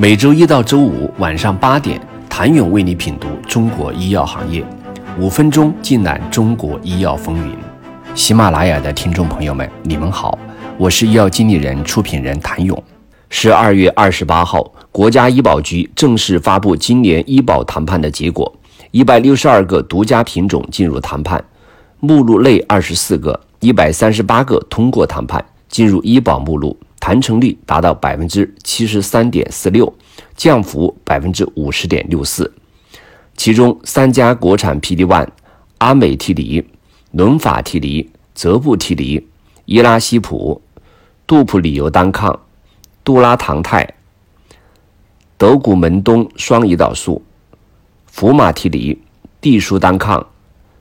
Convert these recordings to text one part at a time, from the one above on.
每周一到周五晚上八点，谭勇为你品读中国医药行业，五分钟尽览中国医药风云。喜马拉雅的听众朋友们，你们好，我是医药经理人、出品人谭勇。十二月二十八号，国家医保局正式发布今年医保谈判的结果，一百六十二个独家品种进入谈判，目录内二十四个，一百三十八个通过谈判进入医保目录。谈成率达到百分之七十三点四六，降幅百分之五十点六四。其中三家国产 PD-1，阿美替尼、伦法替尼、泽布替尼、伊拉西普、杜普里尤单抗、杜拉糖肽、德古门东双胰岛素、福马替尼、地舒单抗、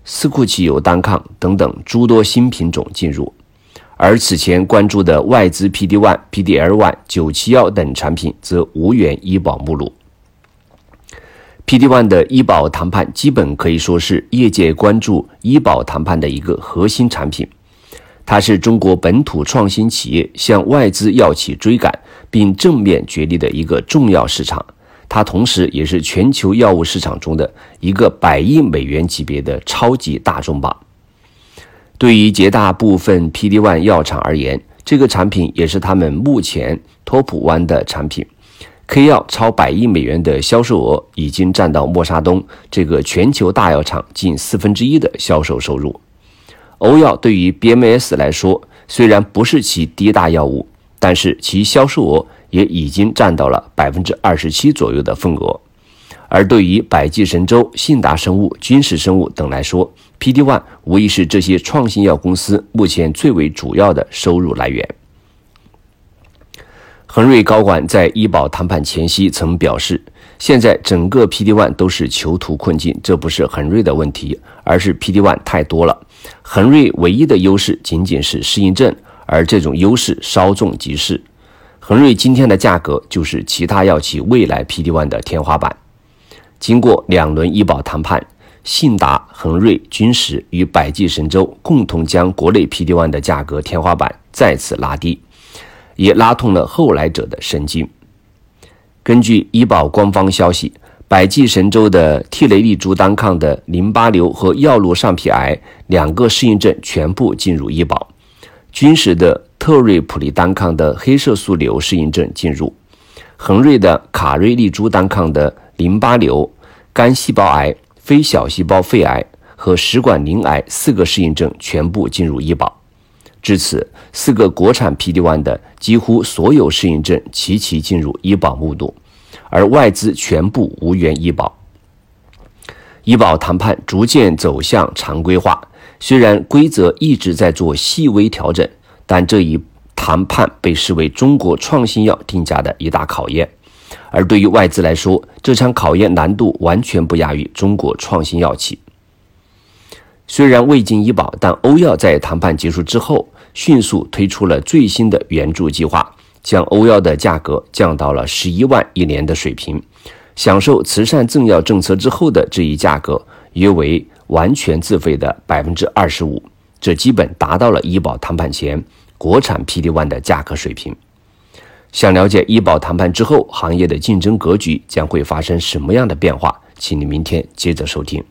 斯库奇尤单抗等等诸多新品种进入。而此前关注的外资 PD-1、PD-L1、九七幺等产品则无缘医保目录。PD-1 的医保谈判基本可以说是业界关注医保谈判的一个核心产品，它是中国本土创新企业向外资药企追赶并正面角力的一个重要市场，它同时也是全球药物市场中的一个百亿美元级别的超级大众榜。对于绝大部分 PD-1 药厂而言，这个产品也是他们目前 Top One 的产品。K 药超百亿美元的销售额，已经占到默沙东这个全球大药厂近四分之一的销售收入。欧药对于 BMS 来说，虽然不是其第一大药物，但是其销售额也已经占到了百分之二十七左右的份额。而对于百济神州、信达生物、君实生物等来说，P D One 无疑是这些创新药公司目前最为主要的收入来源。恒瑞高管在医保谈判前夕曾表示，现在整个 P D One 都是囚徒困境，这不是恒瑞的问题，而是 P D One 太多了。恒瑞唯一的优势仅仅是适应症，而这种优势稍纵即逝。恒瑞今天的价格就是其他药企未来 P D One 的天花板。经过两轮医保谈判，信达、恒瑞、君实与百济神州共同将国内 PD-1 的价格天花板再次拉低，也拉痛了后来者的神经。根据医保官方消息，百济神州的替雷利珠单抗的淋巴瘤和药路上皮癌两个适应症全部进入医保，君实的特瑞普利单抗的黑色素瘤适应症进入，恒瑞的卡瑞利珠单抗的。淋巴瘤、肝细胞癌、非小细胞肺癌和食管鳞癌四个适应症全部进入医保。至此，四个国产 PD-1 的几乎所有适应症齐齐进入医保目录，而外资全部无缘医保。医保谈判逐渐走向常规化，虽然规则一直在做细微调整，但这一谈判被视为中国创新药定价的一大考验。而对于外资来说，这场考验难度完全不亚于中国创新药企。虽然未经医保，但欧药在谈判结束之后，迅速推出了最新的援助计划，将欧药的价格降到了十一万一年的水平。享受慈善赠药政策之后的这一价格，约为完全自费的百分之二十五，这基本达到了医保谈判前国产 PD-1 的价格水平。想了解医保谈判之后行业的竞争格局将会发生什么样的变化，请你明天接着收听。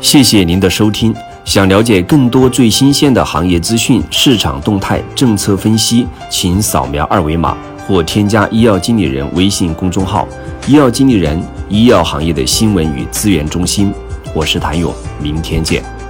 谢谢您的收听。想了解更多最新鲜的行业资讯、市场动态、政策分析，请扫描二维码或添加医药经理人微信公众号“医药经理人”——医药行业的新闻与资源中心。我是谭勇，明天见。